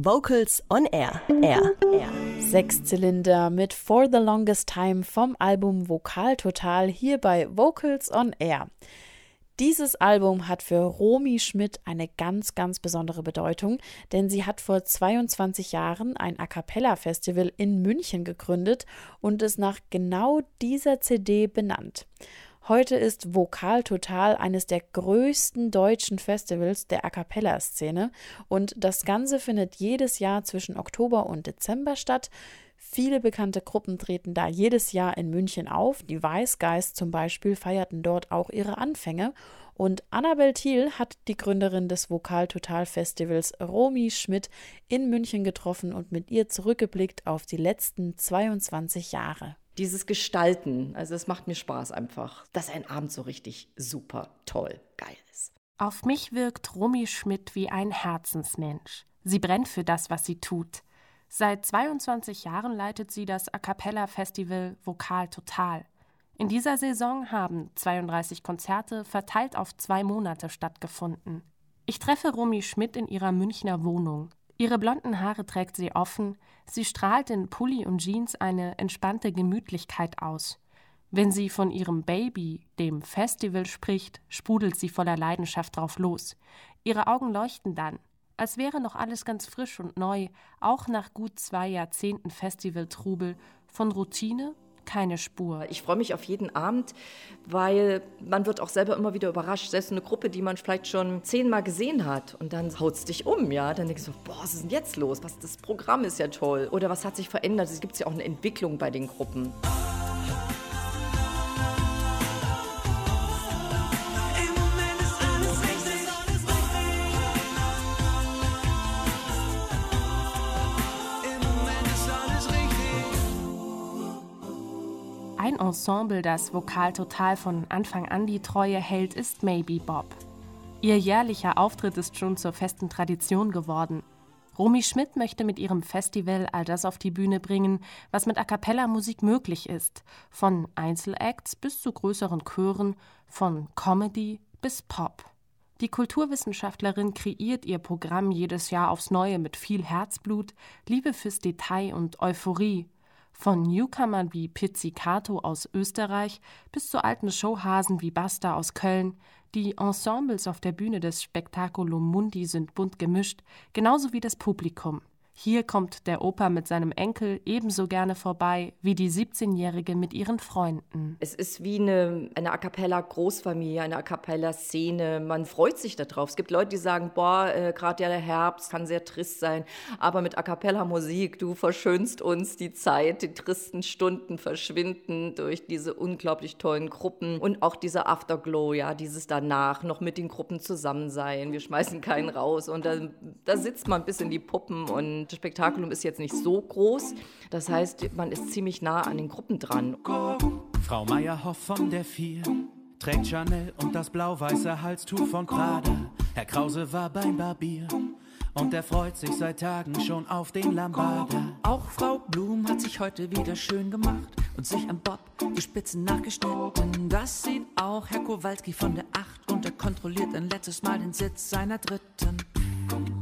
Vocals on Air. Air. Air. Sechszylinder mit For the Longest Time vom Album Vokal Total hier bei Vocals on Air. Dieses Album hat für Romy Schmidt eine ganz, ganz besondere Bedeutung, denn sie hat vor 22 Jahren ein A cappella Festival in München gegründet und es nach genau dieser CD benannt. Heute ist Vokal Total eines der größten deutschen Festivals der A cappella-Szene und das Ganze findet jedes Jahr zwischen Oktober und Dezember statt. Viele bekannte Gruppen treten da jedes Jahr in München auf. Die Weißgeist zum Beispiel feierten dort auch ihre Anfänge. Und Annabel Thiel hat die Gründerin des Vokal Total Festivals, Romy Schmidt, in München getroffen und mit ihr zurückgeblickt auf die letzten 22 Jahre dieses Gestalten, also es macht mir Spaß einfach, dass ein Abend so richtig super toll geil ist. Auf mich wirkt Romy Schmidt wie ein Herzensmensch. Sie brennt für das, was sie tut. Seit 22 Jahren leitet sie das A cappella Festival Vokal Total. In dieser Saison haben 32 Konzerte verteilt auf zwei Monate stattgefunden. Ich treffe Romy Schmidt in ihrer Münchner Wohnung. Ihre blonden Haare trägt sie offen, sie strahlt in Pulli und Jeans eine entspannte Gemütlichkeit aus. Wenn sie von ihrem Baby, dem Festival, spricht, sprudelt sie voller Leidenschaft drauf los. Ihre Augen leuchten dann, als wäre noch alles ganz frisch und neu, auch nach gut zwei Jahrzehnten Festivaltrubel, von Routine keine Spur. Ich freue mich auf jeden Abend, weil man wird auch selber immer wieder überrascht. Selbst eine Gruppe, die man vielleicht schon zehnmal gesehen hat und dann haut es dich um, ja. Dann denkst du, boah, was ist denn jetzt los? Was, das Programm ist ja toll. Oder was hat sich verändert? Es gibt ja auch eine Entwicklung bei den Gruppen. Ensemble, das Vokal total von Anfang an die Treue hält, ist Maybe Bob. Ihr jährlicher Auftritt ist schon zur festen Tradition geworden. Romy Schmidt möchte mit ihrem Festival all das auf die Bühne bringen, was mit A cappella Musik möglich ist, von Einzelacts bis zu größeren Chören, von Comedy bis Pop. Die Kulturwissenschaftlerin kreiert ihr Programm jedes Jahr aufs Neue mit viel Herzblut, Liebe fürs Detail und Euphorie von Newcomern wie Pizzicato aus Österreich bis zu alten Showhasen wie Basta aus Köln, die Ensembles auf der Bühne des Spectaculum Mundi sind bunt gemischt, genauso wie das Publikum. Hier kommt der Opa mit seinem Enkel ebenso gerne vorbei wie die 17-Jährige mit ihren Freunden. Es ist wie eine, eine A cappella Großfamilie, eine A cappella Szene. Man freut sich darauf. Es gibt Leute, die sagen, boah, äh, gerade der Herbst kann sehr trist sein, aber mit A cappella Musik, du verschönst uns die Zeit, die tristen Stunden verschwinden durch diese unglaublich tollen Gruppen und auch dieser Afterglow, ja, dieses danach noch mit den Gruppen zusammen sein. Wir schmeißen keinen raus und da, da sitzt man bis in die Puppen und das Spektakulum ist jetzt nicht so groß. Das heißt, man ist ziemlich nah an den Gruppen dran. Frau Meyerhoff von der Vier trägt Chanel und das blau-weiße Halstuch von Prada. Herr Krause war beim Barbier und er freut sich seit Tagen schon auf den Lambada. Auch Frau Blum hat sich heute wieder schön gemacht und sich am Bob die Spitzen nachgeschnitten. Das sieht auch Herr Kowalski von der Acht und er kontrolliert ein letztes Mal den Sitz seiner Dritten.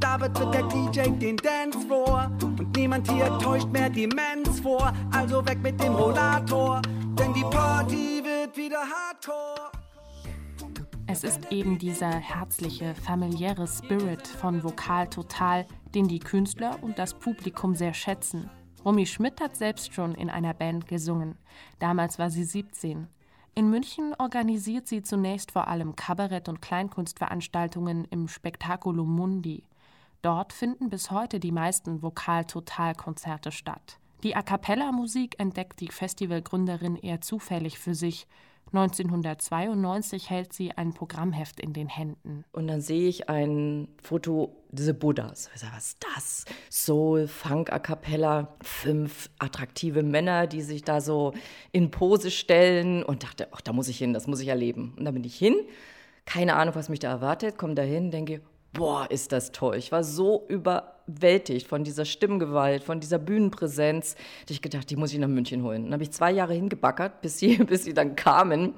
Da betritt der DJ den Dancefloor und niemand hier täuscht mehr Demenz vor. Also weg mit dem Rollator, denn die Party wird wieder hardcore. Es ist eben dieser herzliche, familiäre Spirit von Vokal Total, den die Künstler und das Publikum sehr schätzen. Romy Schmidt hat selbst schon in einer Band gesungen. Damals war sie 17. In München organisiert sie zunächst vor allem Kabarett- und Kleinkunstveranstaltungen im Spektakulum Mundi. Dort finden bis heute die meisten Vokal-Total-Konzerte statt. Die A cappella-Musik entdeckt die Festivalgründerin eher zufällig für sich. 1992 hält sie ein Programmheft in den Händen. Und dann sehe ich ein Foto des Buddhas. Ich sage, was ist das? Soul, Funk, A cappella, fünf attraktive Männer, die sich da so in Pose stellen und dachte, ach, da muss ich hin, das muss ich erleben. Und dann bin ich hin, keine Ahnung, was mich da erwartet, komme da hin, denke, boah, ist das toll. Ich war so überwältigt von dieser Stimmgewalt, von dieser Bühnenpräsenz, dass ich gedacht, die muss ich nach München holen. Dann habe ich zwei Jahre hingebackert, bis sie, bis sie dann kamen.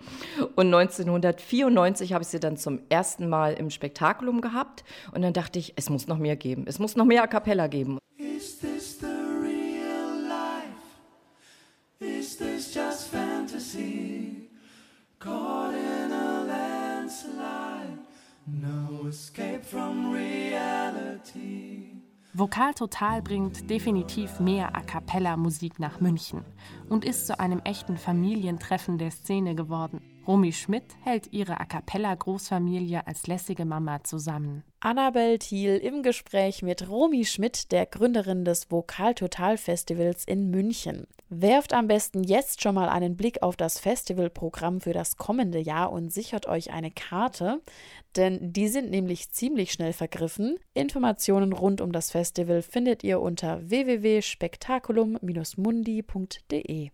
Und 1994 habe ich sie dann zum ersten Mal im Spektakulum gehabt. Und dann dachte ich, es muss noch mehr geben. Es muss noch mehr A Cappella geben. Vokal Total bringt definitiv mehr A cappella Musik nach München und ist zu einem echten Familientreffen der Szene geworden. Romy Schmidt hält ihre A cappella Großfamilie als lässige Mama zusammen. Annabel Thiel im Gespräch mit Romy Schmidt, der Gründerin des Vokal Total Festivals in München. Werft am besten jetzt schon mal einen Blick auf das Festivalprogramm für das kommende Jahr und sichert euch eine Karte, denn die sind nämlich ziemlich schnell vergriffen. Informationen rund um das Festival findet ihr unter www.spektakulum-mundi.de.